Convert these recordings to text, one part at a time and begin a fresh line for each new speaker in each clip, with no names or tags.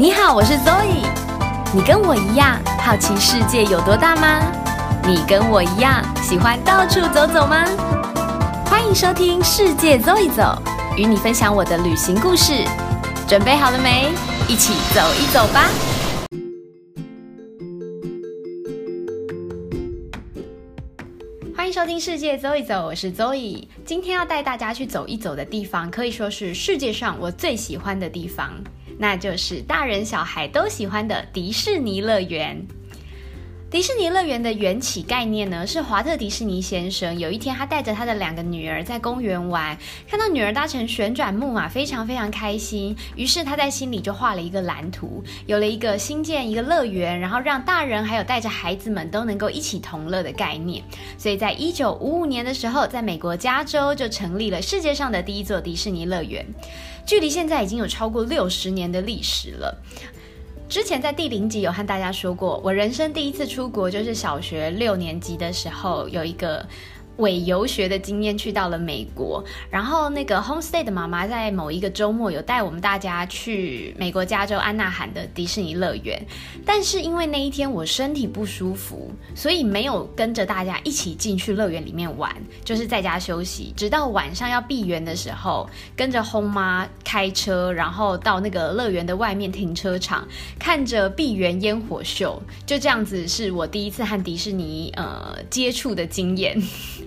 你好，我是 Zoe。你跟我一样好奇世界有多大吗？你跟我一样喜欢到处走走吗？欢迎收听《世界走一走》，与你分享我的旅行故事。准备好了没？一起走一走吧！欢迎收听《世界走一走》，我是 Zoe。今天要带大家去走一走的地方，可以说是世界上我最喜欢的地方，那就是大人小孩都喜欢的迪士尼乐园。迪士尼乐园的缘起概念呢，是华特迪士尼先生有一天他带着他的两个女儿在公园玩，看到女儿搭乘旋转木马，非常非常开心，于是他在心里就画了一个蓝图，有了一个新建一个乐园，然后让大人还有带着孩子们都能够一起同乐的概念。所以在一九五五年的时候，在美国加州就成立了世界上的第一座迪士尼乐园，距离现在已经有超过六十年的历史了。之前在第零集有和大家说过，我人生第一次出国就是小学六年级的时候，有一个。伪游学的经验去到了美国，然后那个 homestay 的妈妈在某一个周末有带我们大家去美国加州安纳罕的迪士尼乐园，但是因为那一天我身体不舒服，所以没有跟着大家一起进去乐园里面玩，就是在家休息，直到晚上要闭园的时候，跟着 home 妈开车，然后到那个乐园的外面停车场，看着闭园烟火秀，就这样子是我第一次和迪士尼呃接触的经验。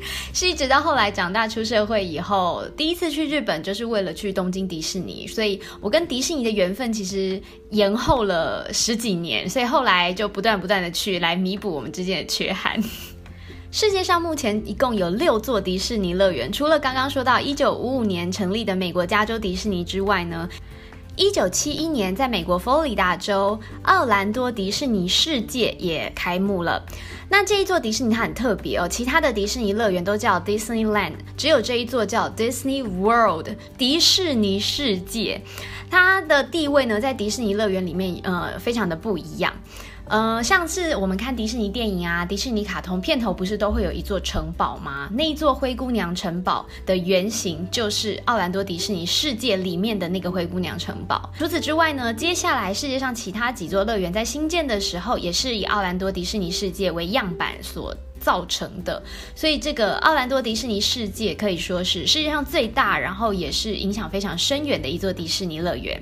是一直到后来长大出社会以后，第一次去日本就是为了去东京迪士尼，所以我跟迪士尼的缘分其实延后了十几年，所以后来就不断不断的去来弥补我们之间的缺憾。世界上目前一共有六座迪士尼乐园，除了刚刚说到一九五五年成立的美国加州迪士尼之外呢？一九七一年，在美国佛罗里达州奥兰多迪士尼世界也开幕了。那这一座迪士尼它很特别哦，其他的迪士尼乐园都叫 Disneyland，只有这一座叫 Disney World 迪士尼世界。它的地位呢，在迪士尼乐园里面，呃，非常的不一样。呃，像是我们看迪士尼电影啊，迪士尼卡通片头不是都会有一座城堡吗？那一座灰姑娘城堡的原型就是奥兰多迪士尼世界里面的那个灰姑娘城堡。除此之外呢，接下来世界上其他几座乐园在新建的时候，也是以奥兰多迪士尼世界为样板所造成的。所以这个奥兰多迪士尼世界可以说是世界上最大，然后也是影响非常深远的一座迪士尼乐园。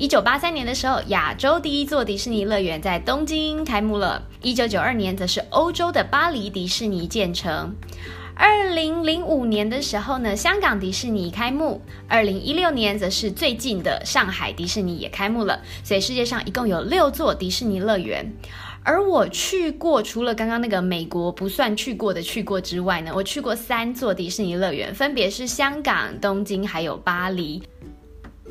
一九八三年的时候，亚洲第一座迪士尼乐园在东京开幕了。一九九二年，则是欧洲的巴黎迪士尼建成。二零零五年的时候呢，香港迪士尼开幕。二零一六年，则是最近的上海迪士尼也开幕了。所以世界上一共有六座迪士尼乐园。而我去过，除了刚刚那个美国不算去过的去过之外呢，我去过三座迪士尼乐园，分别是香港、东京还有巴黎。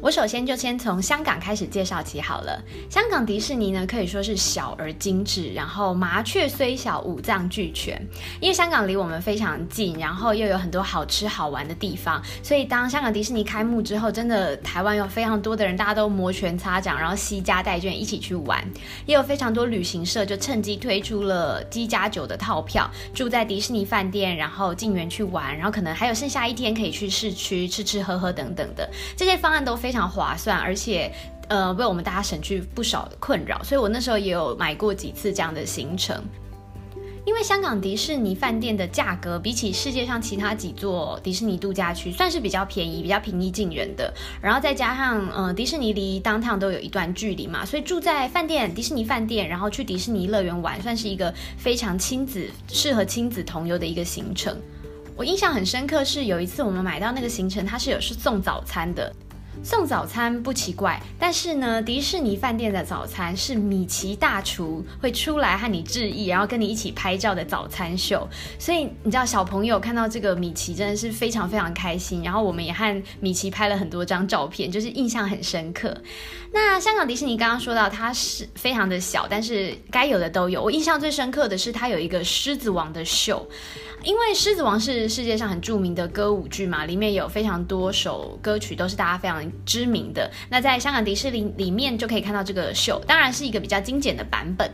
我首先就先从香港开始介绍起好了。香港迪士尼呢，可以说是小而精致，然后麻雀虽小，五脏俱全。因为香港离我们非常近，然后又有很多好吃好玩的地方，所以当香港迪士尼开幕之后，真的台湾有非常多的人，大家都摩拳擦掌，然后惜家带眷一起去玩。也有非常多旅行社就趁机推出了机加酒的套票，住在迪士尼饭店，然后进园去玩，然后可能还有剩下一天可以去市区吃吃喝喝等等的。这些方案都非。非常划算，而且呃为我们大家省去不少的困扰，所以我那时候也有买过几次这样的行程。因为香港迪士尼饭店的价格比起世界上其他几座迪士尼度假区算是比较便宜、比较平易近人的，然后再加上呃迪士尼离当趟都有一段距离嘛，所以住在饭店迪士尼饭店，然后去迪士尼乐园玩，算是一个非常亲子适合亲子同游的一个行程。我印象很深刻是有一次我们买到那个行程，它是有是送早餐的。送早餐不奇怪，但是呢，迪士尼饭店的早餐是米奇大厨会出来和你致意，然后跟你一起拍照的早餐秀。所以你知道，小朋友看到这个米奇真的是非常非常开心。然后我们也和米奇拍了很多张照片，就是印象很深刻。那香港迪士尼刚刚说到它是非常的小，但是该有的都有。我印象最深刻的是它有一个狮子王的秀。因为《狮子王》是世界上很著名的歌舞剧嘛，里面有非常多首歌曲都是大家非常知名的。那在香港迪士尼里面就可以看到这个秀，当然是一个比较精简的版本。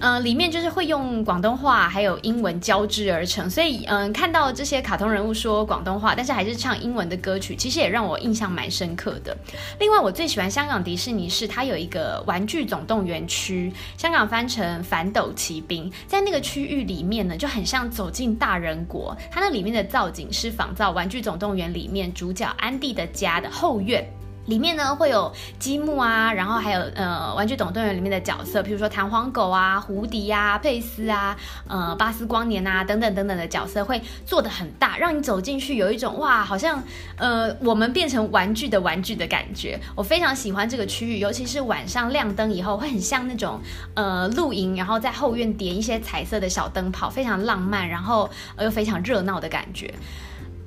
呃，里面就是会用广东话还有英文交织而成，所以嗯，看到这些卡通人物说广东话，但是还是唱英文的歌曲，其实也让我印象蛮深刻的。另外，我最喜欢香港迪士尼是它有一个玩具总动员区，香港翻成反斗奇兵，在那个区域里面呢，就很像走进大人国。它那里面的造景是仿造玩具总动员里面主角安迪的家的后院。里面呢会有积木啊，然后还有呃玩具总动员里面的角色，比如说弹簧狗啊、胡迪呀、佩斯啊、呃巴斯光年啊等等等等的角色，会做的很大，让你走进去有一种哇，好像呃我们变成玩具的玩具的感觉。我非常喜欢这个区域，尤其是晚上亮灯以后，会很像那种呃露营，然后在后院点一些彩色的小灯泡，非常浪漫，然后又非常热闹的感觉。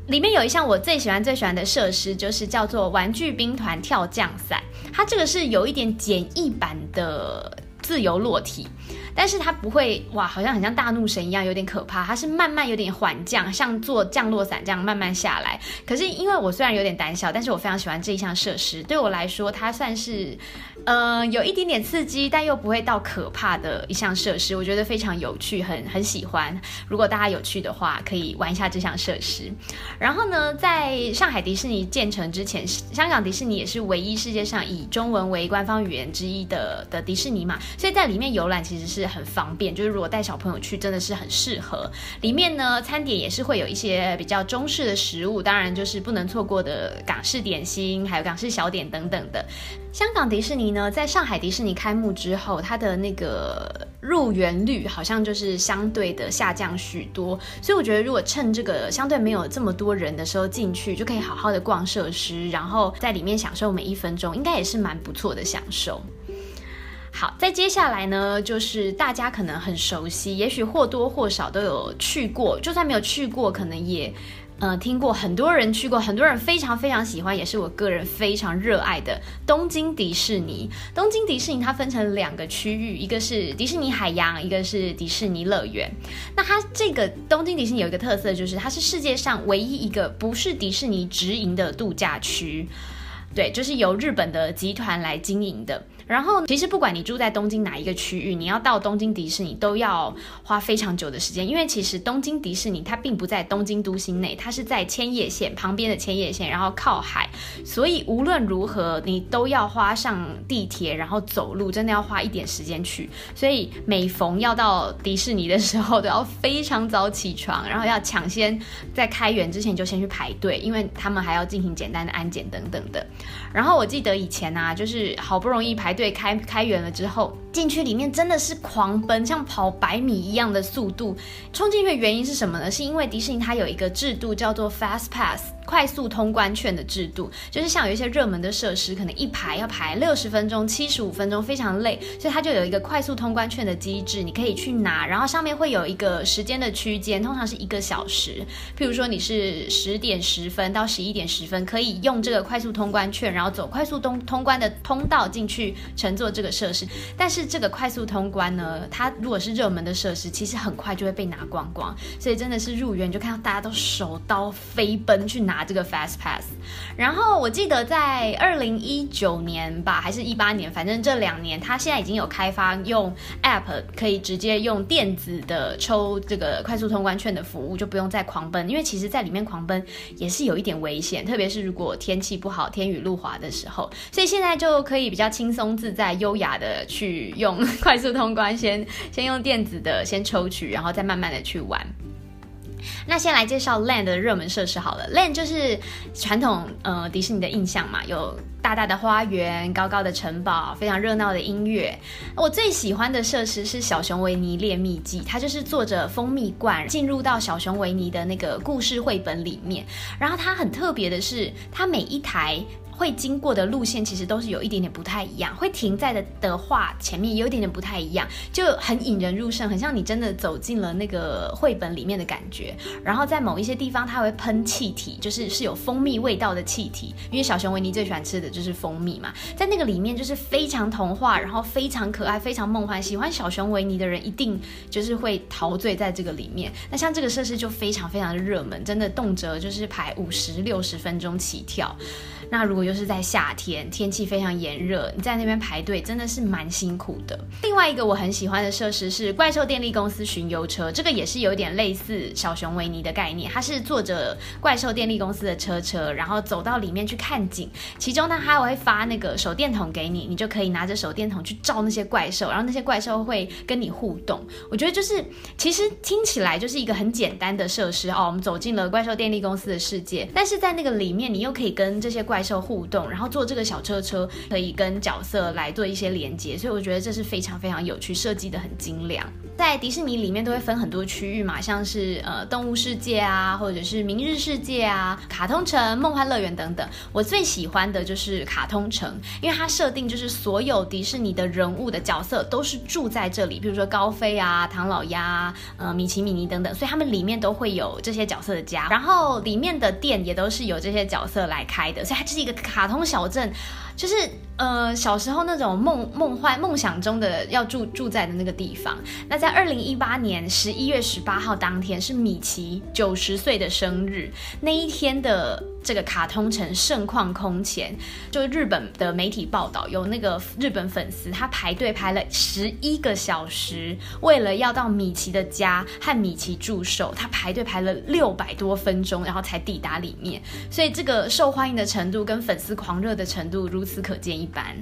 里面有一项我最喜欢最喜欢的设施，就是叫做玩具兵团跳降伞。它这个是有一点简易版的自由落体。但是它不会哇，好像很像大怒神一样，有点可怕。它是慢慢有点缓降，像坐降落伞这样慢慢下来。可是因为我虽然有点胆小，但是我非常喜欢这一项设施。对我来说，它算是呃有一点点刺激，但又不会到可怕的一项设施。我觉得非常有趣，很很喜欢。如果大家有趣的话，可以玩一下这项设施。然后呢，在上海迪士尼建成之前，香港迪士尼也是唯一世界上以中文为官方语言之一的的迪士尼嘛，所以在里面游览其实是。很方便，就是如果带小朋友去，真的是很适合。里面呢，餐点也是会有一些比较中式的食物，当然就是不能错过的港式点心，还有港式小点等等的。香港迪士尼呢，在上海迪士尼开幕之后，它的那个入园率好像就是相对的下降许多，所以我觉得如果趁这个相对没有这么多人的时候进去，就可以好好的逛设施，然后在里面享受每一分钟，应该也是蛮不错的享受。好，再接下来呢，就是大家可能很熟悉，也许或多或少都有去过，就算没有去过，可能也，呃，听过很多人去过，很多人非常非常喜欢，也是我个人非常热爱的东京迪士尼。东京迪士尼它分成两个区域，一个是迪士尼海洋，一个是迪士尼乐园。那它这个东京迪士尼有一个特色，就是它是世界上唯一一个不是迪士尼直营的度假区，对，就是由日本的集团来经营的。然后，其实不管你住在东京哪一个区域，你要到东京迪士尼都要花非常久的时间，因为其实东京迪士尼它并不在东京都心内，它是在千叶县旁边的千叶县，然后靠海，所以无论如何你都要花上地铁，然后走路，真的要花一点时间去。所以每逢要到迪士尼的时候，都要非常早起床，然后要抢先在开园之前就先去排队，因为他们还要进行简单的安检等等的。然后我记得以前啊，就是好不容易排。队开开园了之后，进去里面真的是狂奔，像跑百米一样的速度冲进去的原因是什么呢？是因为迪士尼它有一个制度叫做 Fast Pass。快速通关券的制度，就是像有一些热门的设施，可能一排要排六十分钟、七十五分钟，非常累，所以它就有一个快速通关券的机制，你可以去拿，然后上面会有一个时间的区间，通常是一个小时。譬如说你是十点十分到十一点十分，可以用这个快速通关券，然后走快速通通关的通道进去乘坐这个设施。但是这个快速通关呢，它如果是热门的设施，其实很快就会被拿光光，所以真的是入园就看到大家都手刀飞奔去拿。拿这个 Fast Pass，然后我记得在二零一九年吧，还是一八年，反正这两年，它现在已经有开发用 App 可以直接用电子的抽这个快速通关券的服务，就不用再狂奔，因为其实在里面狂奔也是有一点危险，特别是如果天气不好、天雨路滑的时候，所以现在就可以比较轻松自在、优雅的去用快速通关，先先用电子的先抽取，然后再慢慢的去玩。那先来介绍 Land 的热门设施好了，Land 就是传统呃迪士尼的印象嘛，有大大的花园、高高的城堡、非常热闹的音乐。我最喜欢的设施是小熊维尼猎秘记，它就是坐着蜂蜜罐进入到小熊维尼的那个故事绘本里面，然后它很特别的是，它每一台。会经过的路线其实都是有一点点不太一样，会停在的的话前面也有一点点不太一样，就很引人入胜，很像你真的走进了那个绘本里面的感觉。然后在某一些地方，它会喷气体，就是是有蜂蜜味道的气体，因为小熊维尼最喜欢吃的就是蜂蜜嘛。在那个里面就是非常童话，然后非常可爱，非常梦幻。喜欢小熊维尼的人一定就是会陶醉在这个里面。那像这个设施就非常非常的热门，真的动辄就是排五十六十分钟起跳。那如果又是在夏天，天气非常炎热，你在那边排队真的是蛮辛苦的。另外一个我很喜欢的设施是怪兽电力公司巡游车，这个也是有点类似小熊维尼的概念，它是坐着怪兽电力公司的车车，然后走到里面去看景，其中呢它还会发那个手电筒给你，你就可以拿着手电筒去照那些怪兽，然后那些怪兽会跟你互动。我觉得就是其实听起来就是一个很简单的设施哦，我们走进了怪兽电力公司的世界，但是在那个里面你又可以跟这些怪兽互互动，然后坐这个小车车可以跟角色来做一些连接，所以我觉得这是非常非常有趣，设计的很精良。在迪士尼里面都会分很多区域嘛，像是呃动物世界啊，或者是明日世界啊、卡通城、梦幻乐园等等。我最喜欢的就是卡通城，因为它设定就是所有迪士尼的人物的角色都是住在这里，比如说高飞啊、唐老鸭、呃米奇米妮等等，所以他们里面都会有这些角色的家，然后里面的店也都是由这些角色来开的，所以它就是一个卡通小镇。就是呃小时候那种梦梦幻梦想中的要住住在的那个地方。那在二零一八年十一月十八号当天是米奇九十岁的生日，那一天的。这个卡通城盛况空前，就日本的媒体报道，有那个日本粉丝他排队排了十一个小时，为了要到米奇的家和米奇祝寿，他排队排了六百多分钟，然后才抵达里面。所以这个受欢迎的程度跟粉丝狂热的程度如此可见一斑。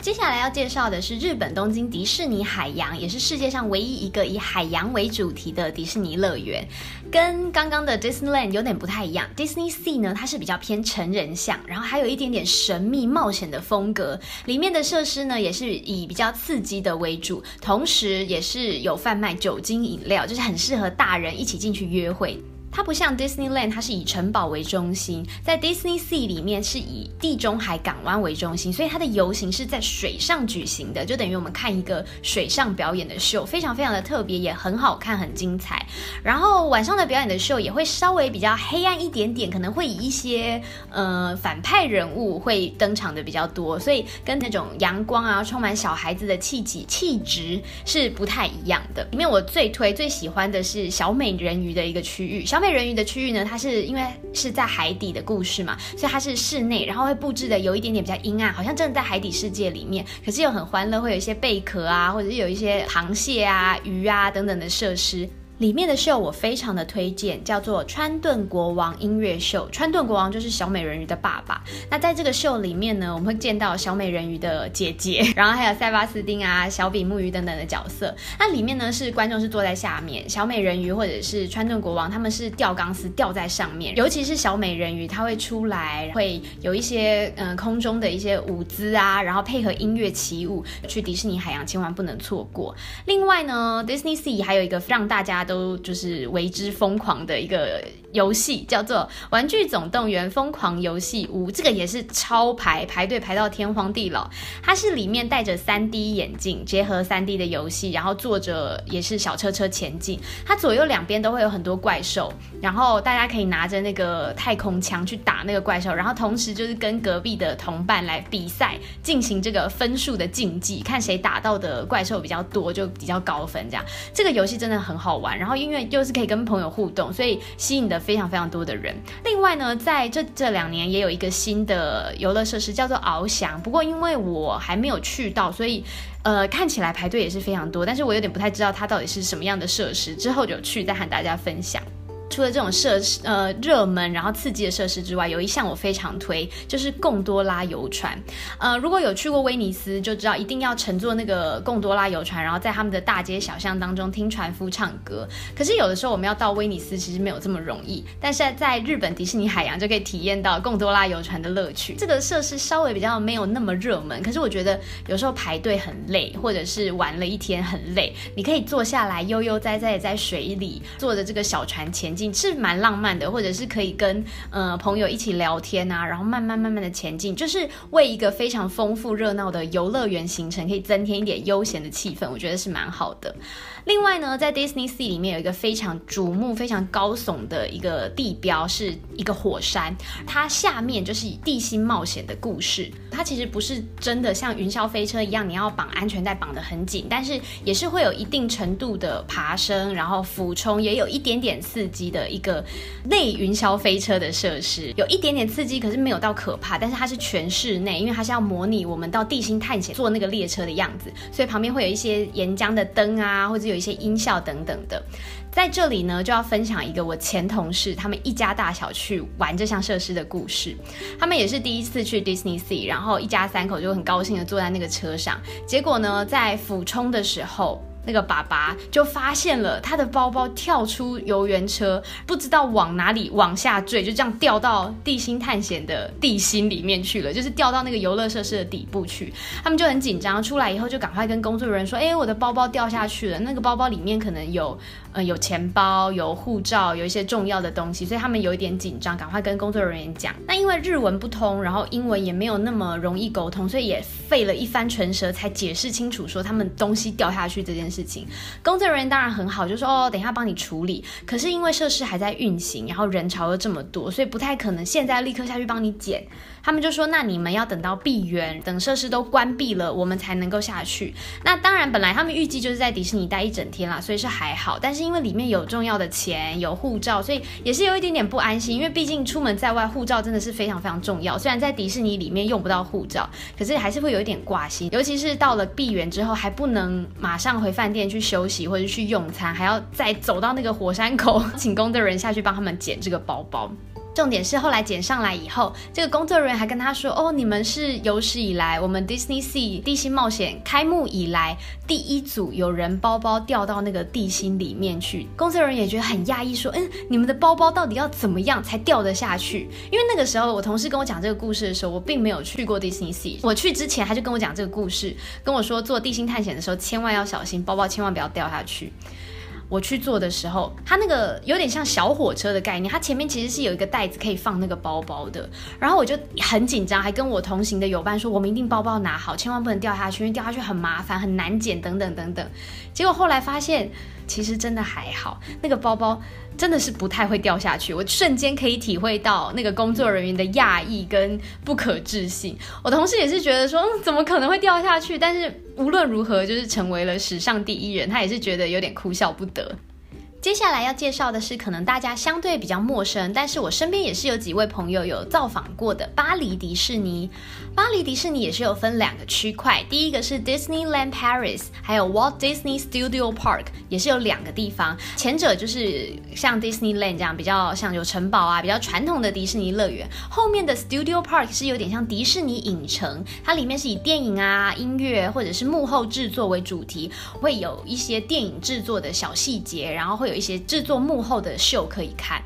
接下来要介绍的是日本东京迪士尼海洋，也是世界上唯一一个以海洋为主题的迪士尼乐园。跟刚刚的 Disneyland 有点不太一样，Disney Sea 呢，它是比较偏成人向，然后还有一点点神秘冒险的风格。里面的设施呢，也是以比较刺激的为主，同时也是有贩卖酒精饮料，就是很适合大人一起进去约会。它不像 Disneyland，它是以城堡为中心，在 Disney Sea 里面是以地中海港湾为中心，所以它的游行是在水上举行的，就等于我们看一个水上表演的秀，非常非常的特别，也很好看，很精彩。然后晚上的表演的秀也会稍微比较黑暗一点点，可能会以一些呃反派人物会登场的比较多，所以跟那种阳光啊，充满小孩子的气质气质是不太一样的。里面我最推最喜欢的是小美人鱼的一个区域，小。美人鱼的区域呢，它是因为是在海底的故事嘛，所以它是室内，然后会布置的有一点点比较阴暗，好像真的在海底世界里面，可是又很欢乐，会有一些贝壳啊，或者是有一些螃蟹啊、鱼啊等等的设施。里面的秀我非常的推荐，叫做川顿国王音乐秀。川顿国王就是小美人鱼的爸爸。那在这个秀里面呢，我们会见到小美人鱼的姐姐，然后还有塞巴斯丁啊、小比目鱼等等的角色。那里面呢是观众是坐在下面，小美人鱼或者是川顿国王他们是吊钢丝吊在上面。尤其是小美人鱼，她会出来，会有一些嗯空中的一些舞姿啊，然后配合音乐起舞。去迪士尼海洋千万不能错过。另外呢，Disney Sea 还有一个让大家都就是为之疯狂的一个。游戏叫做《玩具总动员疯狂游戏屋》，这个也是超排排队排到天荒地老。它是里面戴着 3D 眼镜，结合 3D 的游戏，然后坐着也是小车车前进。它左右两边都会有很多怪兽，然后大家可以拿着那个太空枪去打那个怪兽，然后同时就是跟隔壁的同伴来比赛，进行这个分数的竞技，看谁打到的怪兽比较多就比较高分。这样这个游戏真的很好玩，然后因为又是可以跟朋友互动，所以吸引的。非常非常多的人。另外呢，在这这两年也有一个新的游乐设施，叫做翱翔。不过因为我还没有去到，所以呃看起来排队也是非常多。但是我有点不太知道它到底是什么样的设施，之后就去再和大家分享。除了这种设施，呃，热门然后刺激的设施之外，有一项我非常推，就是贡多拉游船。呃，如果有去过威尼斯，就知道一定要乘坐那个贡多拉游船，然后在他们的大街小巷当中听船夫唱歌。可是有的时候我们要到威尼斯，其实没有这么容易。但是在日本迪士尼海洋就可以体验到贡多拉游船的乐趣。这个设施稍微比较没有那么热门，可是我觉得有时候排队很累，或者是玩了一天很累，你可以坐下来悠悠哉哉在水里坐着这个小船前进。是蛮浪漫的，或者是可以跟呃朋友一起聊天啊，然后慢慢慢慢的前进，就是为一个非常丰富热闹的游乐园行程，可以增添一点悠闲的气氛，我觉得是蛮好的。另外呢，在 Disney Sea 里面有一个非常瞩目、非常高耸的一个地标，是一个火山，它下面就是地心冒险的故事。它其实不是真的像云霄飞车一样，你要绑安全带绑得很紧，但是也是会有一定程度的爬升，然后俯冲，也有一点点刺激。的一个内云霄飞车的设施，有一点点刺激，可是没有到可怕。但是它是全室内，因为它是要模拟我们到地心探险坐那个列车的样子，所以旁边会有一些岩浆的灯啊，或者有一些音效等等的。在这里呢，就要分享一个我前同事他们一家大小去玩这项设施的故事。他们也是第一次去 Disney Sea，然后一家三口就很高兴的坐在那个车上。结果呢，在俯冲的时候。那个爸爸就发现了他的包包跳出游园车，不知道往哪里往下坠，就这样掉到地心探险的地心里面去了，就是掉到那个游乐设施的底部去。他们就很紧张，出来以后就赶快跟工作人员说：“哎，我的包包掉下去了。那个包包里面可能有呃有钱包、有护照、有一些重要的东西，所以他们有一点紧张，赶快跟工作人员讲。那因为日文不通，然后英文也没有那么容易沟通，所以也费了一番唇舌才解释清楚说他们东西掉下去这件事。”事情，工作人员当然很好，就说哦，等一下帮你处理。可是因为设施还在运行，然后人潮又这么多，所以不太可能现在立刻下去帮你捡。他们就说：“那你们要等到闭园，等设施都关闭了，我们才能够下去。”那当然，本来他们预计就是在迪士尼待一整天啦，所以是还好。但是因为里面有重要的钱、有护照，所以也是有一点点不安心。因为毕竟出门在外，护照真的是非常非常重要。虽然在迪士尼里面用不到护照，可是还是会有一点挂心。尤其是到了闭园之后，还不能马上回饭店去休息或者去用餐，还要再走到那个火山口，请工作人员下去帮他们捡这个包包。重点是后来捡上来以后，这个工作人员还跟他说：“哦，你们是有史以来我们 Disney Sea 地心冒险开幕以来第一组有人包包掉到那个地心里面去。”工作人员也觉得很讶异，说：“嗯，你们的包包到底要怎么样才掉得下去？”因为那个时候我同事跟我讲这个故事的时候，我并没有去过 Disney Sea。我去之前他就跟我讲这个故事，跟我说做地心探险的时候千万要小心，包包千万不要掉下去。我去做的时候，它那个有点像小火车的概念，它前面其实是有一个袋子可以放那个包包的。然后我就很紧张，还跟我同行的友伴说，我们一定包包拿好，千万不能掉下去，因为掉下去很麻烦，很难捡，等等等等。结果后来发现。其实真的还好，那个包包真的是不太会掉下去。我瞬间可以体会到那个工作人员的讶异跟不可置信。我同事也是觉得说，怎么可能会掉下去？但是无论如何，就是成为了史上第一人，他也是觉得有点哭笑不得。接下来要介绍的是，可能大家相对比较陌生，但是我身边也是有几位朋友有造访过的巴黎迪士尼。巴黎迪士尼也是有分两个区块，第一个是 Disneyland Paris，还有 Walt Disney Studio Park，也是有两个地方。前者就是像 Disneyland 这样比较像有城堡啊，比较传统的迪士尼乐园。后面的 Studio Park 是有点像迪士尼影城，它里面是以电影啊、音乐或者是幕后制作为主题，会有一些电影制作的小细节，然后会有。一些制作幕后的秀可以看。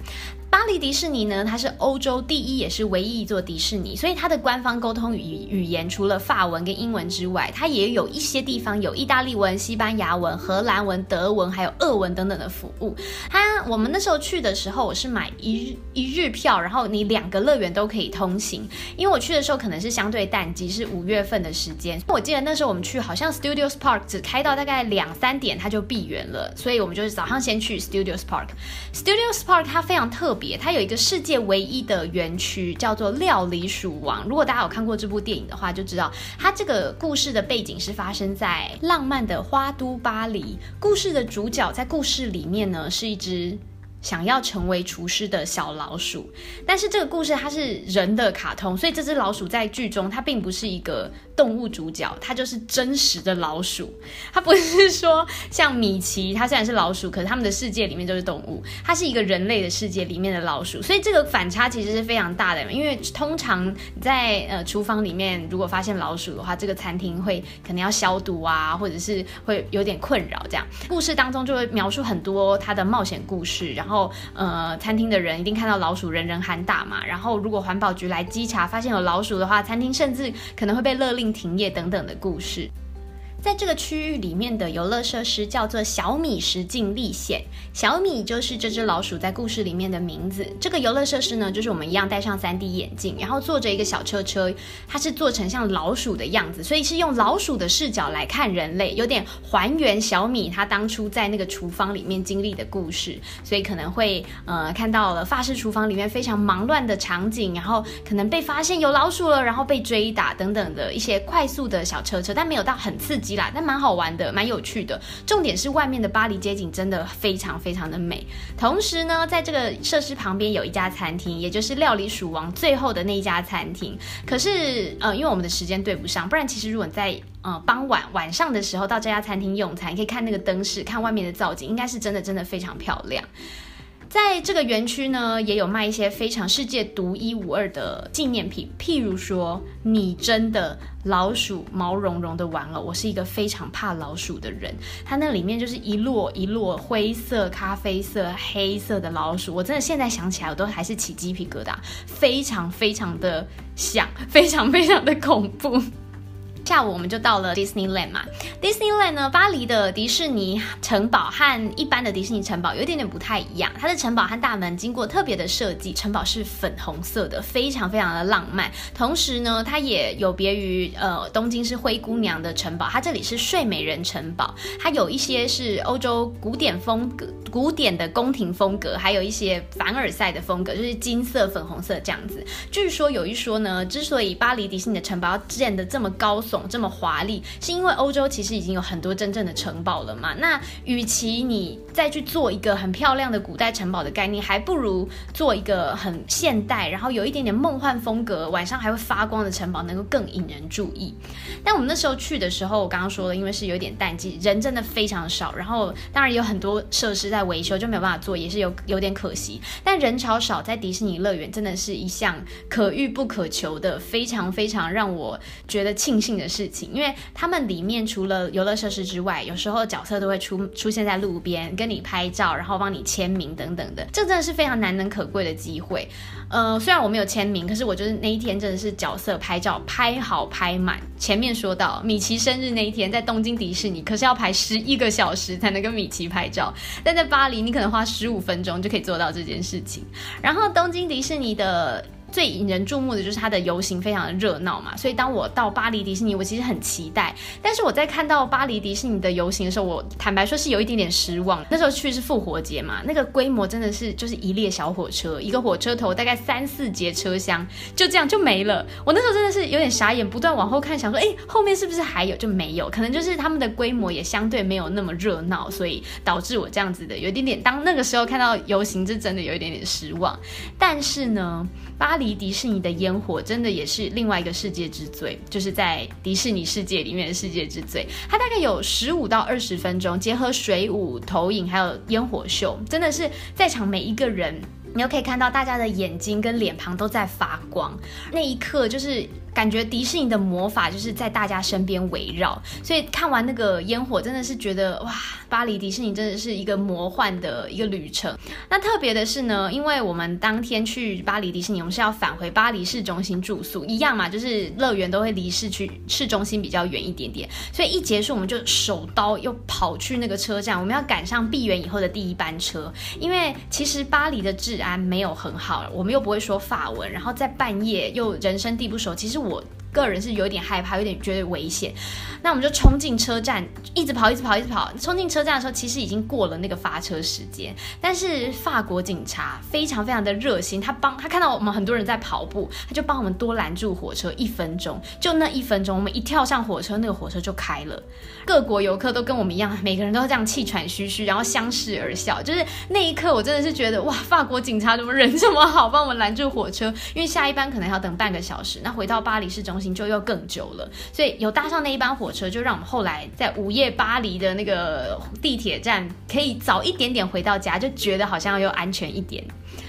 巴黎迪士尼呢，它是欧洲第一也是唯一一座迪士尼，所以它的官方沟通语语言除了法文跟英文之外，它也有一些地方有意大利文、西班牙文、荷兰文、德文，还有俄文等等的服务。它我们那时候去的时候，我是买一日一日票，然后你两个乐园都可以通行。因为我去的时候可能是相对淡季，是五月份的时间。我记得那时候我们去，好像 Studios Park 只开到大概两三点，它就闭园了，所以我们就是早上先去 Studios Park。Studios Park 它非常特。它有一个世界唯一的园区，叫做料理鼠王。如果大家有看过这部电影的话，就知道它这个故事的背景是发生在浪漫的花都巴黎。故事的主角在故事里面呢，是一只。想要成为厨师的小老鼠，但是这个故事它是人的卡通，所以这只老鼠在剧中它并不是一个动物主角，它就是真实的老鼠。它不是说像米奇，它虽然是老鼠，可是他们的世界里面都是动物，它是一个人类的世界里面的老鼠，所以这个反差其实是非常大的。因为通常在呃厨房里面，如果发现老鼠的话，这个餐厅会可能要消毒啊，或者是会有点困扰。这样故事当中就会描述很多它的冒险故事，然后。然后，呃，餐厅的人一定看到老鼠，人人喊打嘛。然后，如果环保局来稽查，发现有老鼠的话，餐厅甚至可能会被勒令停业等等的故事。在这个区域里面的游乐设施叫做小米实境历险，小米就是这只老鼠在故事里面的名字。这个游乐设施呢，就是我们一样戴上 3D 眼镜，然后坐着一个小车车，它是做成像老鼠的样子，所以是用老鼠的视角来看人类，有点还原小米它当初在那个厨房里面经历的故事，所以可能会呃看到了法式厨房里面非常忙乱的场景，然后可能被发现有老鼠了，然后被追打等等的一些快速的小车车，但没有到很刺激。啦，但蛮好玩的，蛮有趣的。重点是外面的巴黎街景真的非常非常的美。同时呢，在这个设施旁边有一家餐厅，也就是料理鼠王最后的那一家餐厅。可是呃，因为我们的时间对不上，不然其实如果在呃傍晚晚上的时候到这家餐厅用餐，可以看那个灯饰，看外面的造景，应该是真的真的非常漂亮。在这个园区呢，也有卖一些非常世界独一无二的纪念品，譬如说拟真的老鼠毛茸茸的玩偶。我是一个非常怕老鼠的人，它那里面就是一摞一摞灰色、咖啡色、黑色的老鼠，我真的现在想起来我都还是起鸡皮疙瘩，非常非常的想，非常非常的恐怖。下午我们就到了 Disneyland 嘛，Disneyland 呢，巴黎的迪士尼城堡和一般的迪士尼城堡有一点点不太一样，它的城堡和大门经过特别的设计，城堡是粉红色的，非常非常的浪漫。同时呢，它也有别于呃东京是灰姑娘的城堡，它这里是睡美人城堡，它有一些是欧洲古典风格、古典的宫廷风格，还有一些凡尔赛的风格，就是金色、粉红色这样子。据说有一说呢，之所以巴黎迪士尼的城堡要建的这么高耸。这么华丽，是因为欧洲其实已经有很多真正的城堡了嘛？那与其你再去做一个很漂亮的古代城堡的概念，还不如做一个很现代，然后有一点点梦幻风格，晚上还会发光的城堡，能够更引人注意。但我们那时候去的时候，我刚刚说了，因为是有点淡季，人真的非常少，然后当然有很多设施在维修，就没有办法做，也是有有点可惜。但人潮少，在迪士尼乐园真的是一项可遇不可求的，非常非常让我觉得庆幸的。事情，因为他们里面除了游乐设施之外，有时候角色都会出出现在路边跟你拍照，然后帮你签名等等的，这真的是非常难能可贵的机会。呃，虽然我没有签名，可是我就是那一天真的是角色拍照拍好拍满。前面说到米奇生日那一天在东京迪士尼，可是要排十一个小时才能跟米奇拍照，但在巴黎你可能花十五分钟就可以做到这件事情。然后东京迪士尼的。最引人注目的就是它的游行非常的热闹嘛，所以当我到巴黎迪士尼，我其实很期待。但是我在看到巴黎迪士尼的游行的时候，我坦白说是有一点点失望。那时候去是复活节嘛，那个规模真的是就是一列小火车，一个火车头大概三四节车厢，就这样就没了。我那时候真的是有点傻眼，不断往后看，想说，哎，后面是不是还有？就没有，可能就是他们的规模也相对没有那么热闹，所以导致我这样子的有一点点。当那个时候看到游行，是真的有一点点失望。但是呢。巴黎迪士尼的烟火真的也是另外一个世界之最，就是在迪士尼世界里面的世界之最。它大概有十五到二十分钟，结合水舞、投影还有烟火秀，真的是在场每一个人，你都可以看到大家的眼睛跟脸庞都在发光，那一刻就是。感觉迪士尼的魔法就是在大家身边围绕，所以看完那个烟火，真的是觉得哇，巴黎迪士尼真的是一个魔幻的一个旅程。那特别的是呢，因为我们当天去巴黎迪士尼，我们是要返回巴黎市中心住宿，一样嘛，就是乐园都会离市区市中心比较远一点点，所以一结束我们就手刀又跑去那个车站，我们要赶上闭园以后的第一班车。因为其实巴黎的治安没有很好，我们又不会说法文，然后在半夜又人生地不熟，其实我。我个人是有点害怕，有点觉得危险。那我们就冲进车站，一直跑，一直跑，一直跑。冲进车站的时候，其实已经过了那个发车时间。但是法国警察非常非常的热心，他帮他看到我们很多人在跑步，他就帮我们多拦住火车一分钟。就那一分钟，我们一跳上火车，那个火车就开了。各国游客都跟我们一样，每个人都这样气喘吁吁，然后相视而笑。就是那一刻，我真的是觉得哇，法国警察怎么人这么好，帮我们拦住火车？因为下一班可能要等半个小时，那回到巴黎市中。中心就又更久了，所以有搭上那一班火车，就让我们后来在午夜巴黎的那个地铁站可以早一点点回到家，就觉得好像又安全一点。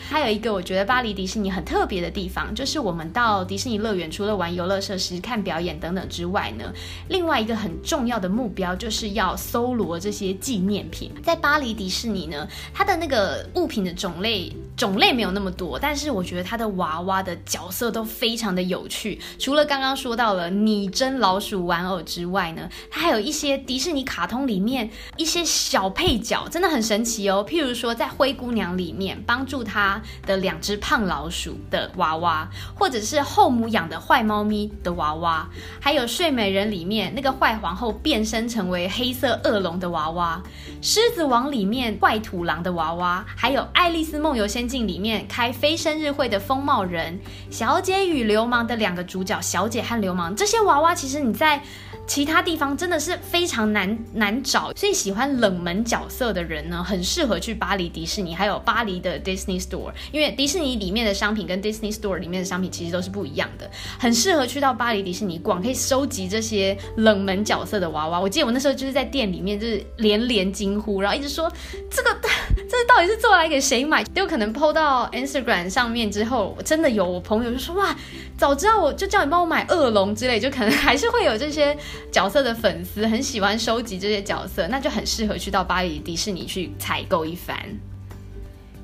还有一个我觉得巴黎迪士尼很特别的地方，就是我们到迪士尼乐园除了玩游乐设施、看表演等等之外呢，另外一个很重要的目标就是要搜罗这些纪念品。在巴黎迪士尼呢，它的那个物品的种类种类没有那么多，但是我觉得它的娃娃的角色都非常的有趣。除了刚刚说到了拟真老鼠玩偶之外呢，它还有一些迪士尼卡通里面一些小配角，真的很神奇哦。譬如说在灰姑娘里面帮助她。的两只胖老鼠的娃娃，或者是后母养的坏猫咪的娃娃，还有睡美人里面那个坏皇后变身成为黑色恶龙的娃娃，狮子王里面坏土狼的娃娃，还有爱丽丝梦游仙境里面开非生日会的疯帽人，小姐与流氓的两个主角小姐和流氓，这些娃娃其实你在。其他地方真的是非常难难找，所以喜欢冷门角色的人呢，很适合去巴黎迪士尼，还有巴黎的 Disney Store，因为迪士尼里面的商品跟 Disney Store 里面的商品其实都是不一样的，很适合去到巴黎迪士尼逛，可以收集这些冷门角色的娃娃。我记得我那时候就是在店里面就是连连惊呼，然后一直说这个 这到底是做来给谁买？有可能 PO 到 Instagram 上面之后，真的有我朋友就说哇，早知道我就叫你帮我买恶龙之类，就可能还是会有这些。角色的粉丝很喜欢收集这些角色，那就很适合去到巴黎迪士尼去采购一番。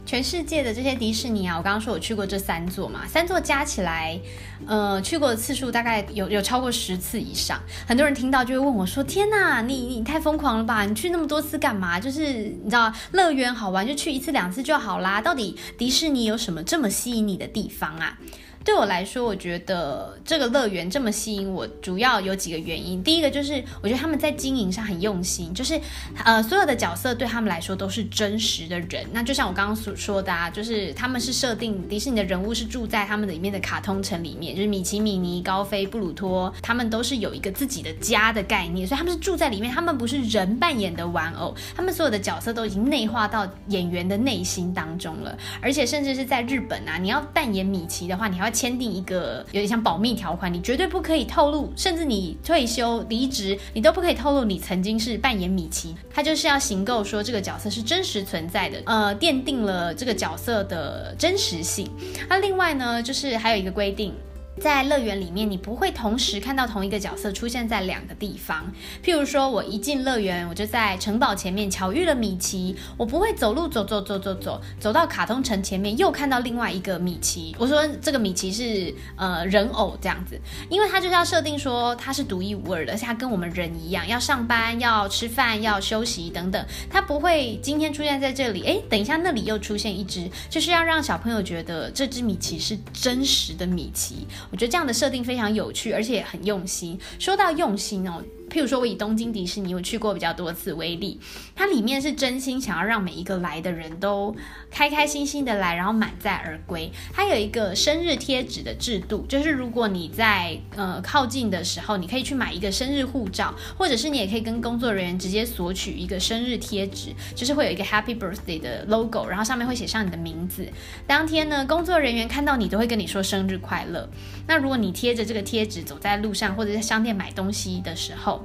全世界的这些迪士尼啊，我刚刚说我去过这三座嘛，三座加起来，呃，去过的次数大概有有超过十次以上。很多人听到就会问我说：“天哪，你你太疯狂了吧？你去那么多次干嘛？就是你知道乐园好玩就去一次两次就好啦。到底迪士尼有什么这么吸引你的地方啊？”对我来说，我觉得这个乐园这么吸引我，主要有几个原因。第一个就是，我觉得他们在经营上很用心，就是呃，所有的角色对他们来说都是真实的人。那就像我刚刚所说的啊，就是他们是设定迪士尼的人物是住在他们的里面的卡通城里面，就是米奇、米妮、高飞、布鲁托，他们都是有一个自己的家的概念，所以他们是住在里面。他们不是人扮演的玩偶，他们所有的角色都已经内化到演员的内心当中了。而且甚至是在日本啊，你要扮演米奇的话，你还要。签订一个有点像保密条款，你绝对不可以透露，甚至你退休离职，你都不可以透露你曾经是扮演米奇。他就是要行购说这个角色是真实存在的，呃，奠定了这个角色的真实性。那另外呢，就是还有一个规定。在乐园里面，你不会同时看到同一个角色出现在两个地方。譬如说，我一进乐园，我就在城堡前面巧遇了米奇，我不会走路走走走走走走到卡通城前面又看到另外一个米奇。我说这个米奇是呃人偶这样子，因为他就是要设定说他是独一无二的，而且他跟我们人一样，要上班、要吃饭、要休息等等，他不会今天出现在这里，哎，等一下那里又出现一只，就是要让小朋友觉得这只米奇是真实的米奇。我觉得这样的设定非常有趣，而且很用心。说到用心哦。譬如说，我以东京迪士尼我去过比较多次为例，它里面是真心想要让每一个来的人都开开心心的来，然后满载而归。它有一个生日贴纸的制度，就是如果你在呃靠近的时候，你可以去买一个生日护照，或者是你也可以跟工作人员直接索取一个生日贴纸，就是会有一个 Happy Birthday 的 logo，然后上面会写上你的名字。当天呢，工作人员看到你都会跟你说生日快乐。那如果你贴着这个贴纸走在路上或者在商店买东西的时候，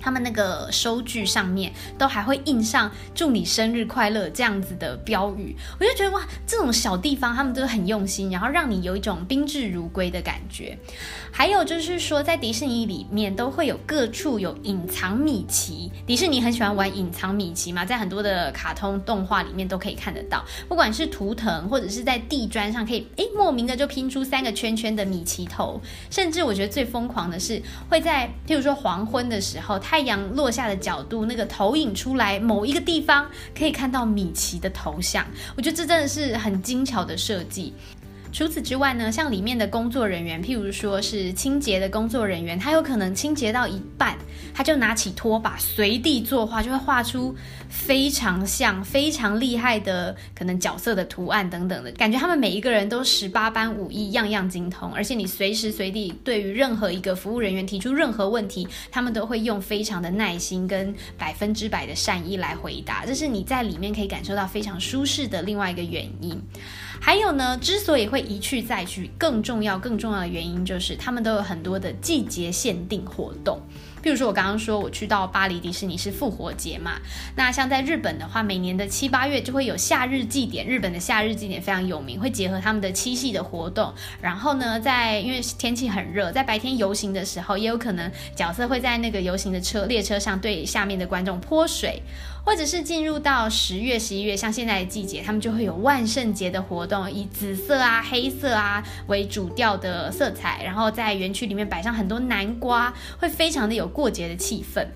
他们那个收据上面都还会印上“祝你生日快乐”这样子的标语，我就觉得哇，这种小地方他们都很用心，然后让你有一种宾至如归的感觉。还有就是说，在迪士尼里面都会有各处有隐藏米奇，迪士尼很喜欢玩隐藏米奇嘛，在很多的卡通动画里面都可以看得到，不管是图腾或者是在地砖上可以诶莫名的就拼出三个圈圈的米奇头，甚至我觉得最疯狂的是会在譬如说黄昏的时候。太阳落下的角度，那个投影出来某一个地方，可以看到米奇的头像。我觉得这真的是很精巧的设计。除此之外呢，像里面的工作人员，譬如说是清洁的工作人员，他有可能清洁到一半，他就拿起拖把随地作画，就会画出非常像、非常厉害的可能角色的图案等等的感觉。他们每一个人都十八般武艺，样样精通，而且你随时随地对于任何一个服务人员提出任何问题，他们都会用非常的耐心跟百分之百的善意来回答。这是你在里面可以感受到非常舒适的另外一个原因。还有呢，之所以会一去再去，更重要、更重要的原因就是，他们都有很多的季节限定活动。譬如说，我刚刚说我去到巴黎迪士尼是复活节嘛，那像在日本的话，每年的七八月就会有夏日祭典。日本的夏日祭典非常有名，会结合他们的七夕的活动。然后呢，在因为天气很热，在白天游行的时候，也有可能角色会在那个游行的车列车上对下面的观众泼水，或者是进入到十月、十一月，像现在的季节，他们就会有万圣节的活动，以紫色啊、黑色啊为主调的色彩，然后在园区里面摆上很多南瓜，会非常的有。过节的气氛，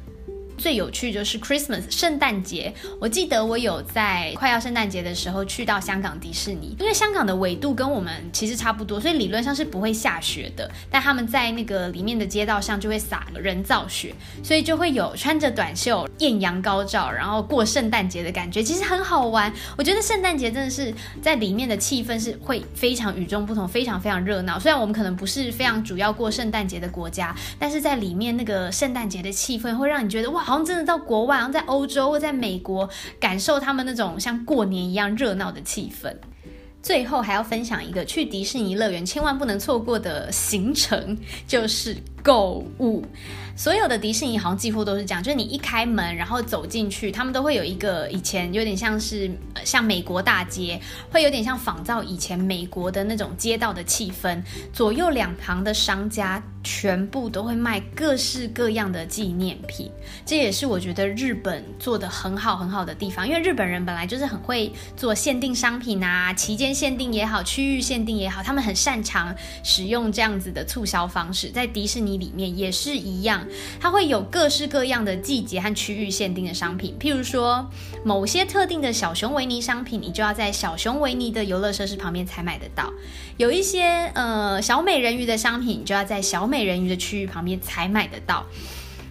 最有趣就是 Christmas 圣诞节。我记得我有在快要圣诞节的时候去到香港迪士尼，因为香港的纬度跟我们其实差不多，所以理论上是不会下雪的。但他们在那个里面的街道上就会撒人造雪，所以就会有穿着短袖、艳阳高照，然后过圣诞节的感觉，其实很好玩。我觉得圣诞节真的是在里面的气氛是会非常与众不同，非常非常热闹。虽然我们可能不是非常主要过圣诞节的国家，但是在里面那个圣诞节的气氛会让你觉得哇。好像真的到国外，然后在欧洲或在美国，感受他们那种像过年一样热闹的气氛。最后还要分享一个去迪士尼乐园千万不能错过的行程，就是购物。所有的迪士尼好像几乎都是这样，就是你一开门，然后走进去，他们都会有一个以前有点像是像美国大街，会有点像仿造以前美国的那种街道的气氛。左右两旁的商家全部都会卖各式各样的纪念品，这也是我觉得日本做的很好很好的地方。因为日本人本来就是很会做限定商品啊，期间限定也好，区域限定也好，他们很擅长使用这样子的促销方式，在迪士尼里面也是一样。它会有各式各样的季节和区域限定的商品，譬如说某些特定的小熊维尼商品，你就要在小熊维尼的游乐设施旁边才买得到；有一些呃小美人鱼的商品，你就要在小美人鱼的区域旁边才买得到。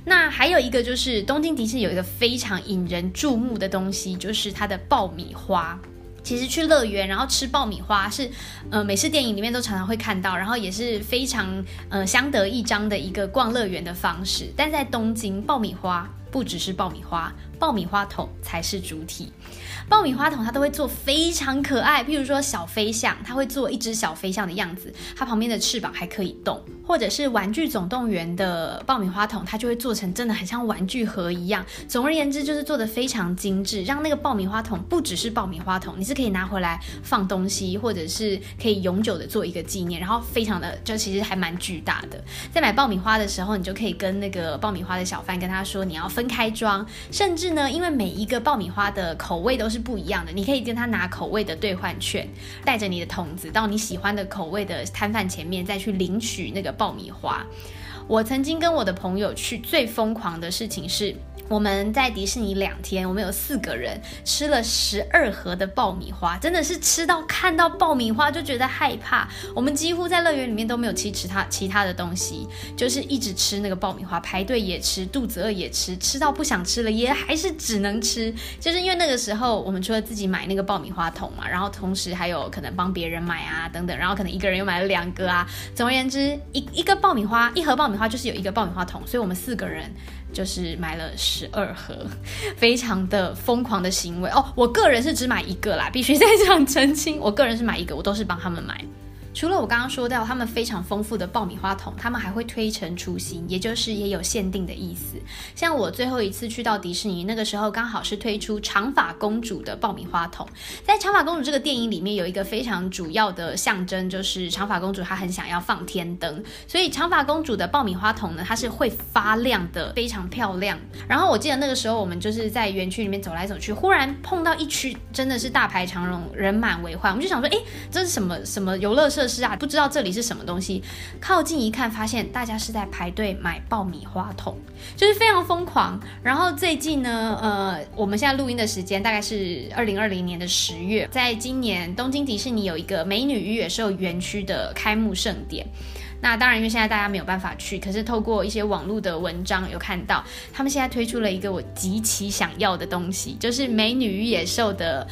那还有一个就是东京迪士尼有一个非常引人注目的东西，就是它的爆米花。其实去乐园，然后吃爆米花是，呃，美式电影里面都常常会看到，然后也是非常呃相得益彰的一个逛乐园的方式。但在东京，爆米花不只是爆米花，爆米花桶才是主体。爆米花桶它都会做非常可爱，譬如说小飞象，它会做一只小飞象的样子，它旁边的翅膀还可以动；或者是玩具总动员的爆米花桶，它就会做成真的很像玩具盒一样。总而言之，就是做的非常精致，让那个爆米花桶不只是爆米花桶，你是可以拿回来放东西，或者是可以永久的做一个纪念，然后非常的就其实还蛮巨大的。在买爆米花的时候，你就可以跟那个爆米花的小贩跟他说你要分分开装，甚至呢，因为每一个爆米花的口味都是。是不一样的，你可以跟他拿口味的兑换券，带着你的桶子到你喜欢的口味的摊贩前面，再去领取那个爆米花。我曾经跟我的朋友去，最疯狂的事情是。我们在迪士尼两天，我们有四个人吃了十二盒的爆米花，真的是吃到看到爆米花就觉得害怕。我们几乎在乐园里面都没有吃其他其他的东西，就是一直吃那个爆米花，排队也吃，肚子饿也吃，吃到不想吃了也还是只能吃。就是因为那个时候我们除了自己买那个爆米花桶嘛，然后同时还有可能帮别人买啊等等，然后可能一个人又买了两个啊。总而言之，一一个爆米花一盒爆米的话就是有一个爆米花桶，所以我们四个人。就是买了十二盒，非常的疯狂的行为哦。我个人是只买一个啦，必须在这样澄清。我个人是买一个，我都是帮他们买。除了我刚刚说到他们非常丰富的爆米花桶，他们还会推陈出新，也就是也有限定的意思。像我最后一次去到迪士尼，那个时候刚好是推出长发公主的爆米花桶。在长发公主这个电影里面，有一个非常主要的象征，就是长发公主她很想要放天灯，所以长发公主的爆米花桶呢，它是会发亮的，非常漂亮。然后我记得那个时候我们就是在园区里面走来走去，忽然碰到一区真的是大排长龙，人满为患，我们就想说，哎，这是什么什么游乐设？施啊，不知道这里是什么东西。靠近一看，发现大家是在排队买爆米花桶，就是非常疯狂。然后最近呢，呃，我们现在录音的时间大概是二零二零年的十月，在今年东京迪士尼有一个美女与野兽园区的开幕盛典。那当然，因为现在大家没有办法去，可是透过一些网络的文章有看到，他们现在推出了一个我极其想要的东西，就是美女与野兽的。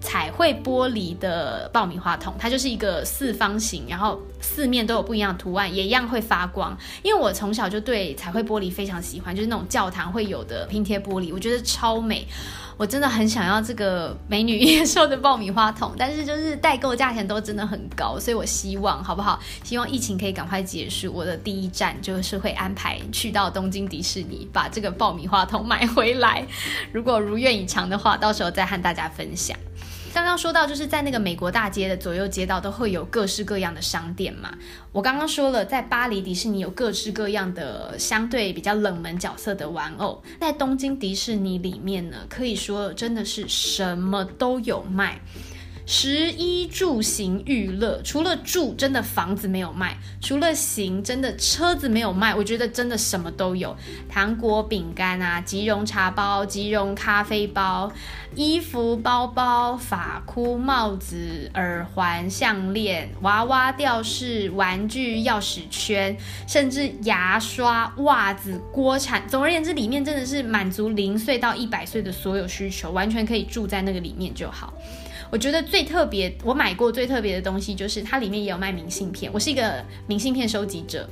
彩绘玻璃的爆米花桶，它就是一个四方形，然后四面都有不一样的图案，也一样会发光。因为我从小就对彩绘玻璃非常喜欢，就是那种教堂会有的拼贴玻璃，我觉得超美。我真的很想要这个美女野兽的爆米花桶，但是就是代购价钱都真的很高，所以我希望好不好？希望疫情可以赶快结束，我的第一站就是会安排去到东京迪士尼，把这个爆米花桶买回来。如果如愿以偿的话，到时候再和大家分享。刚刚说到，就是在那个美国大街的左右街道都会有各式各样的商店嘛。我刚刚说了，在巴黎迪士尼有各式各样的相对比较冷门角色的玩偶，在东京迪士尼里面呢，可以说真的是什么都有卖。食衣住行娱乐，除了住，真的房子没有卖；除了行，真的车子没有卖。我觉得真的什么都有，糖果、饼干啊，即溶茶包、即溶咖啡包，衣服、包包、发箍、帽子、耳环、项链、娃娃吊饰、玩具、钥匙圈，甚至牙刷、袜子、锅铲。总而言之，里面真的是满足零岁到一百岁的所有需求，完全可以住在那个里面就好。我觉得最特别，我买过最特别的东西就是它里面也有卖明信片。我是一个明信片收集者，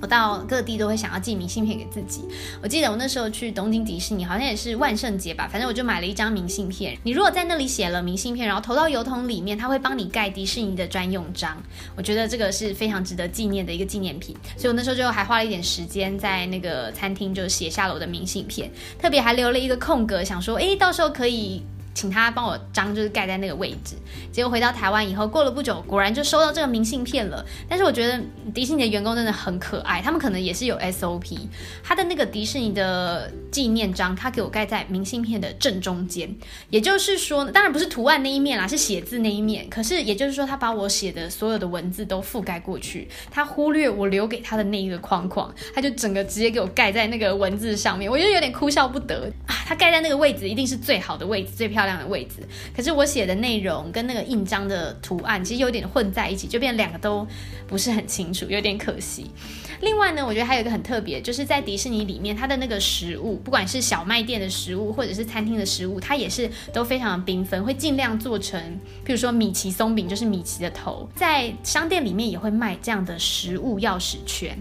我到各地都会想要寄明信片给自己。我记得我那时候去东京迪士尼，好像也是万圣节吧，反正我就买了一张明信片。你如果在那里写了明信片，然后投到邮筒里面，它会帮你盖迪士尼的专用章。我觉得这个是非常值得纪念的一个纪念品，所以我那时候就还花了一点时间在那个餐厅就写下了我的明信片，特别还留了一个空格，想说，哎，到时候可以。请他帮我章，就是盖在那个位置。结果回到台湾以后，过了不久，果然就收到这个明信片了。但是我觉得迪士尼的员工真的很可爱，他们可能也是有 SOP。他的那个迪士尼的纪念章，他给我盖在明信片的正中间。也就是说，当然不是图案那一面啦，是写字那一面。可是也就是说，他把我写的所有的文字都覆盖过去，他忽略我留给他的那一个框框，他就整个直接给我盖在那个文字上面。我觉得有点哭笑不得啊！他盖在那个位置，一定是最好的位置，最漂。漂亮的位置，可是我写的内容跟那个印章的图案其实有点混在一起，就变两个都不是很清楚，有点可惜。另外呢，我觉得还有一个很特别，就是在迪士尼里面，它的那个食物，不管是小卖店的食物或者是餐厅的食物，它也是都非常的缤纷，会尽量做成，譬如说米奇松饼，就是米奇的头。在商店里面也会卖这样的食物钥匙圈，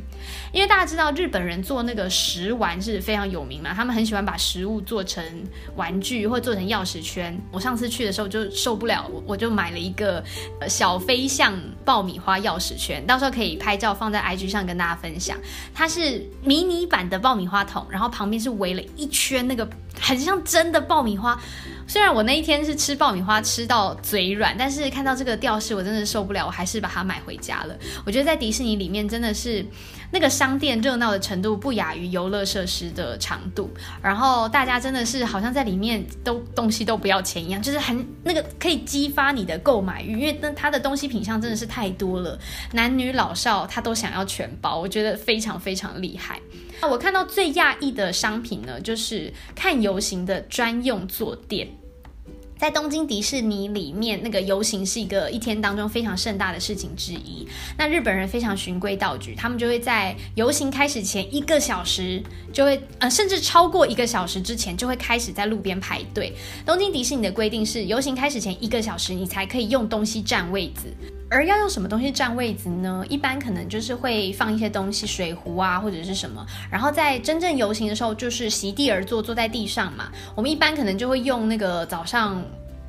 因为大家知道日本人做那个食玩是非常有名嘛，他们很喜欢把食物做成玩具或做成钥匙圈。我上次去的时候就受不了，我就买了一个小飞象爆米花钥匙圈，到时候可以拍照放在 IG 上跟大家。分享，它是迷你版的爆米花桶，然后旁边是围了一圈那个很像真的爆米花。虽然我那一天是吃爆米花吃到嘴软，但是看到这个吊饰我真的受不了，我还是把它买回家了。我觉得在迪士尼里面真的是那个商店热闹的程度不亚于游乐设施的长度，然后大家真的是好像在里面都东西都不要钱一样，就是很那个可以激发你的购买欲，因为那它的东西品相真的是太多了，男女老少他都想要全包，我觉得非常非常厉害。那我看到最讶异的商品呢，就是看游行的专用坐垫。在东京迪士尼里面，那个游行是一个一天当中非常盛大的事情之一。那日本人非常循规蹈矩，他们就会在游行开始前一个小时，就会呃甚至超过一个小时之前，就会开始在路边排队。东京迪士尼的规定是，游行开始前一个小时，你才可以用东西占位子。而要用什么东西占位子呢？一般可能就是会放一些东西，水壶啊或者是什么。然后在真正游行的时候，就是席地而坐，坐在地上嘛。我们一般可能就会用那个早上。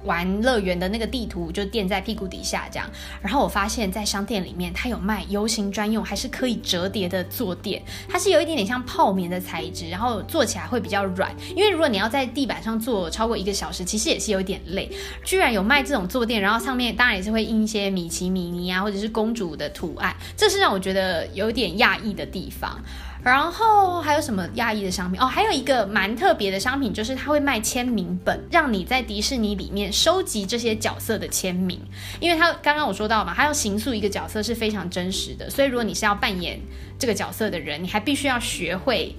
玩乐园的那个地图就垫在屁股底下这样，然后我发现，在商店里面它有卖游行专用，还是可以折叠的坐垫，它是有一点点像泡棉的材质，然后坐起来会比较软。因为如果你要在地板上坐超过一个小时，其实也是有点累。居然有卖这种坐垫，然后上面当然也是会印一些米奇、米妮啊，或者是公主的图案，这是让我觉得有点讶异的地方。然后还有什么亚裔的商品哦？还有一个蛮特别的商品，就是他会卖签名本，让你在迪士尼里面收集这些角色的签名。因为他刚刚我说到嘛，他要形塑一个角色是非常真实的，所以如果你是要扮演这个角色的人，你还必须要学会，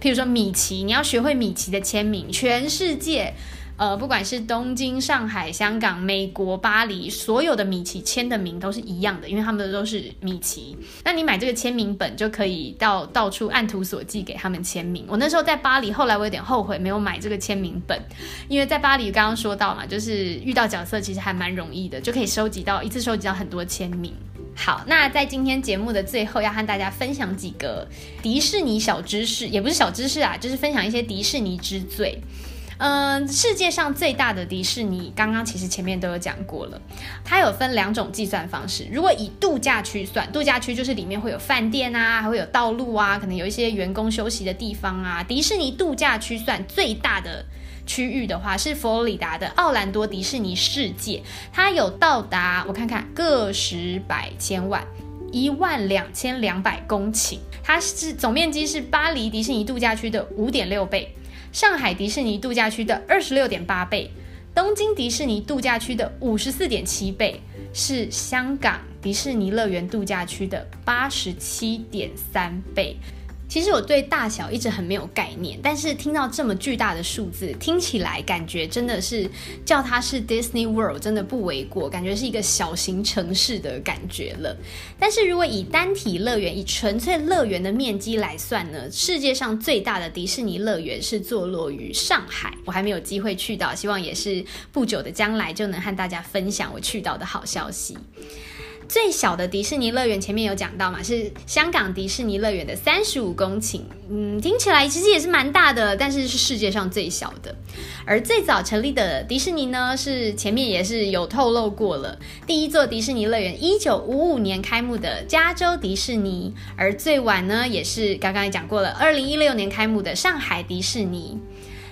譬如说米奇，你要学会米奇的签名，全世界。呃，不管是东京、上海、香港、美国、巴黎，所有的米奇签的名都是一样的，因为他们的都是米奇。那你买这个签名本就可以到到处按图索骥给他们签名。我那时候在巴黎，后来我有点后悔没有买这个签名本，因为在巴黎刚刚说到嘛，就是遇到角色其实还蛮容易的，就可以收集到一次收集到很多签名。好，那在今天节目的最后，要和大家分享几个迪士尼小知识，也不是小知识啊，就是分享一些迪士尼之最。嗯，世界上最大的迪士尼，刚刚其实前面都有讲过了。它有分两种计算方式。如果以度假区算，度假区就是里面会有饭店啊，还会有道路啊，可能有一些员工休息的地方啊。迪士尼度假区算最大的区域的话，是佛罗里达的奥兰多迪士尼世界，它有到达我看看个十百千万一万两千两百公顷，它是总面积是巴黎迪士尼度假区的五点六倍。上海迪士尼度假区的二十六点八倍，东京迪士尼度假区的五十四点七倍，是香港迪士尼乐园度假区的八十七点三倍。其实我对大小一直很没有概念，但是听到这么巨大的数字，听起来感觉真的是叫它是 Disney World 真的不为过，感觉是一个小型城市的感觉了。但是如果以单体乐园、以纯粹乐园的面积来算呢，世界上最大的迪士尼乐园是坐落于上海，我还没有机会去到，希望也是不久的将来就能和大家分享我去到的好消息。最小的迪士尼乐园前面有讲到嘛，是香港迪士尼乐园的三十五公顷，嗯，听起来其实也是蛮大的，但是是世界上最小的。而最早成立的迪士尼呢，是前面也是有透露过了，第一座迪士尼乐园一九五五年开幕的加州迪士尼，而最晚呢，也是刚刚也讲过了，二零一六年开幕的上海迪士尼。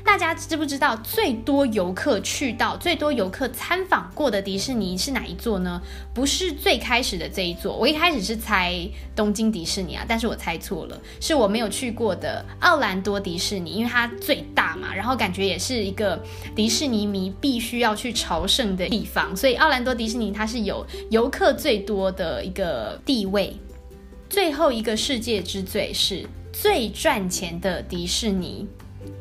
大家知不知道最多游客去到、最多游客参访过的迪士尼是哪一座呢？不是最开始的这一座，我一开始是猜东京迪士尼啊，但是我猜错了，是我没有去过的奥兰多迪士尼，因为它最大嘛，然后感觉也是一个迪士尼迷必须要去朝圣的地方，所以奥兰多迪士尼它是有游客最多的一个地位。最后一个世界之最是最赚钱的迪士尼。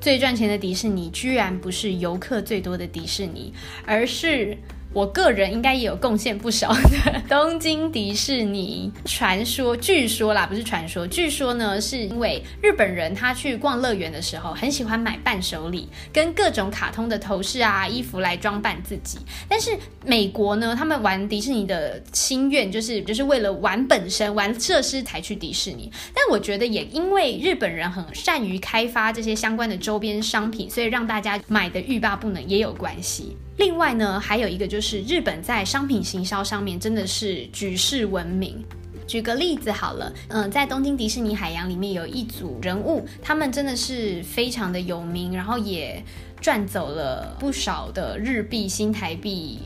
最赚钱的迪士尼，居然不是游客最多的迪士尼，而是。我个人应该也有贡献不少的东京迪士尼。传说，据说啦，不是传说，据说呢，是因为日本人他去逛乐园的时候，很喜欢买伴手礼，跟各种卡通的头饰啊、衣服来装扮自己。但是美国呢，他们玩迪士尼的心愿就是就是为了玩本身、玩设施才去迪士尼。但我觉得也因为日本人很善于开发这些相关的周边商品，所以让大家买的欲罢不能也有关系。另外呢，还有一个就是日本在商品行销上面真的是举世闻名。举个例子好了，嗯，在东京迪士尼海洋里面有一组人物，他们真的是非常的有名，然后也赚走了不少的日币、新台币。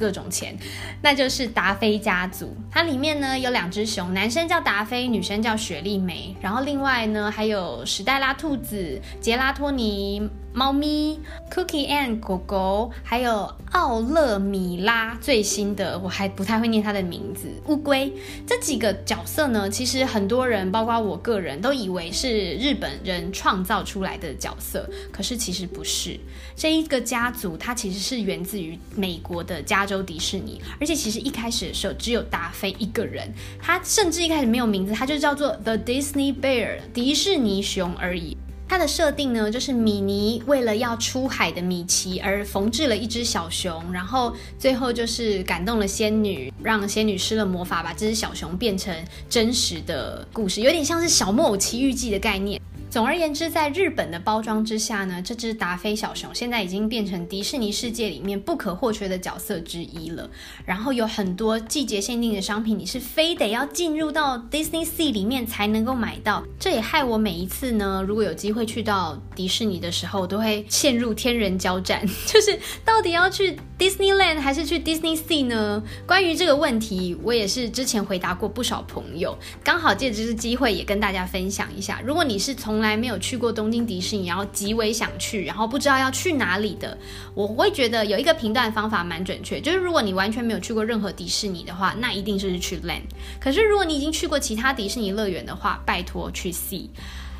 各种钱，那就是达菲家族。它里面呢有两只熊，男生叫达菲，女生叫雪莉梅。然后另外呢还有史黛拉兔子、杰拉托尼猫咪、Cookie and 狗狗，还有奥勒米拉。最新的我还不太会念它的名字，乌龟。这几个角色呢，其实很多人，包括我个人都以为是日本人创造出来的角色，可是其实不是。这一个家族它其实是源自于美国的加。州迪士尼，而且其实一开始的时候只有达菲一个人，他甚至一开始没有名字，他就叫做 The Disney Bear 迪士尼熊而已。它的设定呢，就是米妮为了要出海的米奇而缝制了一只小熊，然后最后就是感动了仙女，让仙女施了魔法，把这只小熊变成真实的故事，有点像是小木偶奇遇记的概念。总而言之，在日本的包装之下呢，这只达菲小熊现在已经变成迪士尼世界里面不可或缺的角色之一了。然后有很多季节限定的商品，你是非得要进入到 Disney Sea 里面才能够买到。这也害我每一次呢，如果有机会去到迪士尼的时候，都会陷入天人交战，就是到底要去 Disneyland 还是去 Disney Sea 呢？关于这个问题，我也是之前回答过不少朋友，刚好借这次机会也跟大家分享一下。如果你是从来没有去过东京迪士尼，然后极为想去，然后不知道要去哪里的，我会觉得有一个评断方法蛮准确，就是如果你完全没有去过任何迪士尼的话，那一定就是去 Land。可是如果你已经去过其他迪士尼乐园的话，拜托去 Sea。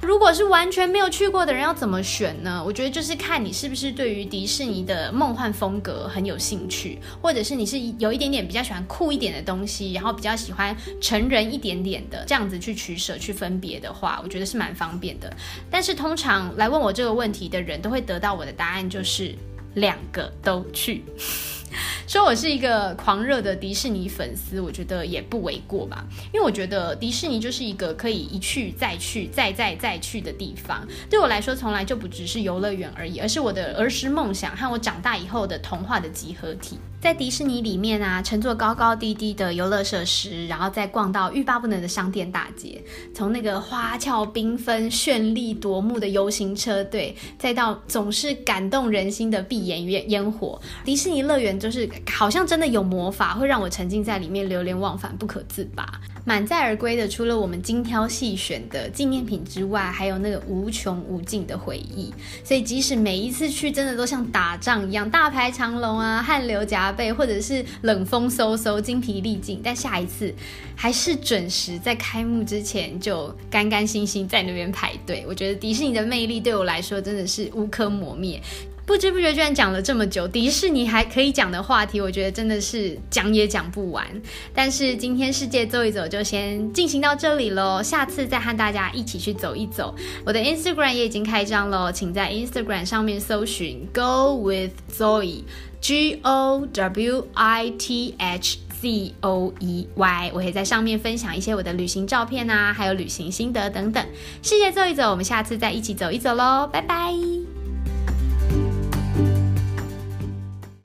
如果是完全没有去过的人，要怎么选呢？我觉得就是看你是不是对于迪士尼的梦幻风格很有兴趣，或者是你是有一点点比较喜欢酷一点的东西，然后比较喜欢成人一点点的这样子去取舍去分别的话，我觉得是蛮方便的。但是通常来问我这个问题的人都会得到我的答案就是两个都去。说我是一个狂热的迪士尼粉丝，我觉得也不为过吧。因为我觉得迪士尼就是一个可以一去再去、再再再去的地方。对我来说，从来就不只是游乐园而已，而是我的儿时梦想和我长大以后的童话的集合体。在迪士尼里面啊，乘坐高高低低的游乐设施，然后再逛到欲罢不能的商店大街，从那个花俏缤纷、绚丽夺目的游行车队，再到总是感动人心的闭眼烟火，迪士尼乐园就是好像真的有魔法，会让我沉浸在里面，流连忘返，不可自拔。满载而归的，除了我们精挑细选的纪念品之外，还有那个无穷无尽的回忆。所以即使每一次去，真的都像打仗一样，大排长龙啊，汗流浃背，或者是冷风嗖嗖，精疲力尽，但下一次还是准时在开幕之前就干干心心在那边排队。我觉得迪士尼的魅力对我来说真的是无可磨灭。不知不觉居然讲了这么久，迪士尼还可以讲的话题，我觉得真的是讲也讲不完。但是今天世界走一走就先进行到这里喽，下次再和大家一起去走一走。我的 Instagram 也已经开张喽，请在 Instagram 上面搜寻 Go with Zoe，G O W I T H Z O E Y，我会在上面分享一些我的旅行照片啊，还有旅行心得等等。世界走一走，我们下次再一起走一走喽，拜拜。